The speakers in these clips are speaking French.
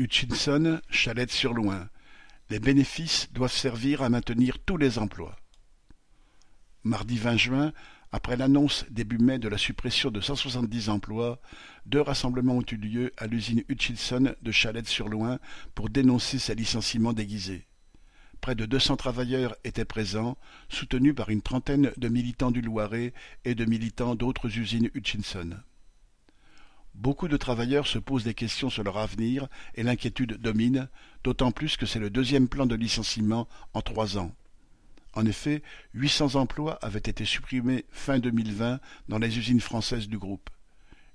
Hutchinson, Chalette-sur-Loing. Les bénéfices doivent servir à maintenir tous les emplois. Mardi 20 juin, après l'annonce début mai de la suppression de 170 emplois, deux rassemblements ont eu lieu à l'usine Hutchinson de Chalette-sur-Loing pour dénoncer ces licenciements déguisés. Près de 200 travailleurs étaient présents, soutenus par une trentaine de militants du Loiret et de militants d'autres usines Hutchinson. Beaucoup de travailleurs se posent des questions sur leur avenir et l'inquiétude domine, d'autant plus que c'est le deuxième plan de licenciement en trois ans. En effet, 800 emplois avaient été supprimés fin 2020 dans les usines françaises du groupe.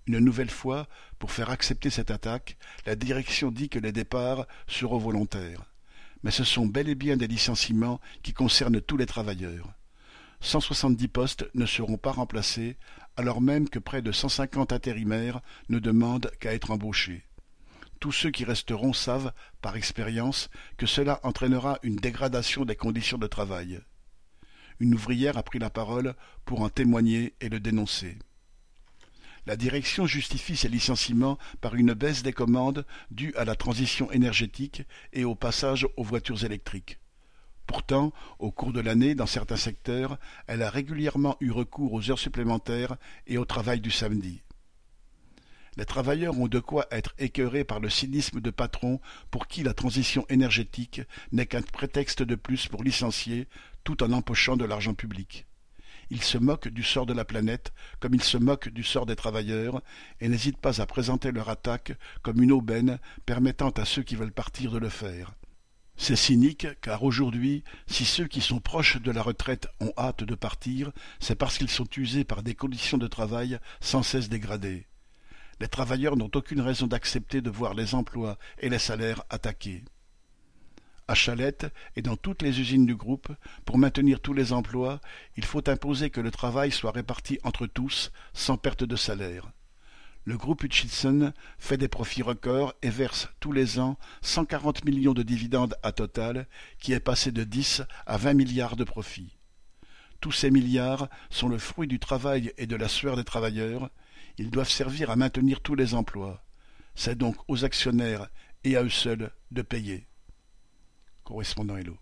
Une nouvelle fois, pour faire accepter cette attaque, la direction dit que les départs seront volontaires. Mais ce sont bel et bien des licenciements qui concernent tous les travailleurs. 170 postes ne seront pas remplacés, alors même que près de 150 intérimaires ne demandent qu'à être embauchés. Tous ceux qui resteront savent, par expérience, que cela entraînera une dégradation des conditions de travail. Une ouvrière a pris la parole pour en témoigner et le dénoncer. La direction justifie ces licenciements par une baisse des commandes due à la transition énergétique et au passage aux voitures électriques. Pourtant, au cours de l'année, dans certains secteurs, elle a régulièrement eu recours aux heures supplémentaires et au travail du samedi. Les travailleurs ont de quoi être écœurés par le cynisme de patrons pour qui la transition énergétique n'est qu'un prétexte de plus pour licencier tout en empochant de l'argent public. Ils se moquent du sort de la planète comme ils se moquent du sort des travailleurs et n'hésitent pas à présenter leur attaque comme une aubaine permettant à ceux qui veulent partir de le faire. C'est cynique, car aujourd'hui, si ceux qui sont proches de la retraite ont hâte de partir, c'est parce qu'ils sont usés par des conditions de travail sans cesse dégradées. Les travailleurs n'ont aucune raison d'accepter de voir les emplois et les salaires attaqués. À Chalette et dans toutes les usines du groupe, pour maintenir tous les emplois, il faut imposer que le travail soit réparti entre tous, sans perte de salaire. Le groupe Hutchinson fait des profits records et verse tous les ans 140 millions de dividendes à Total, qui est passé de 10 à 20 milliards de profits. Tous ces milliards sont le fruit du travail et de la sueur des travailleurs. Ils doivent servir à maintenir tous les emplois. C'est donc aux actionnaires et à eux seuls de payer. Correspondant Hello.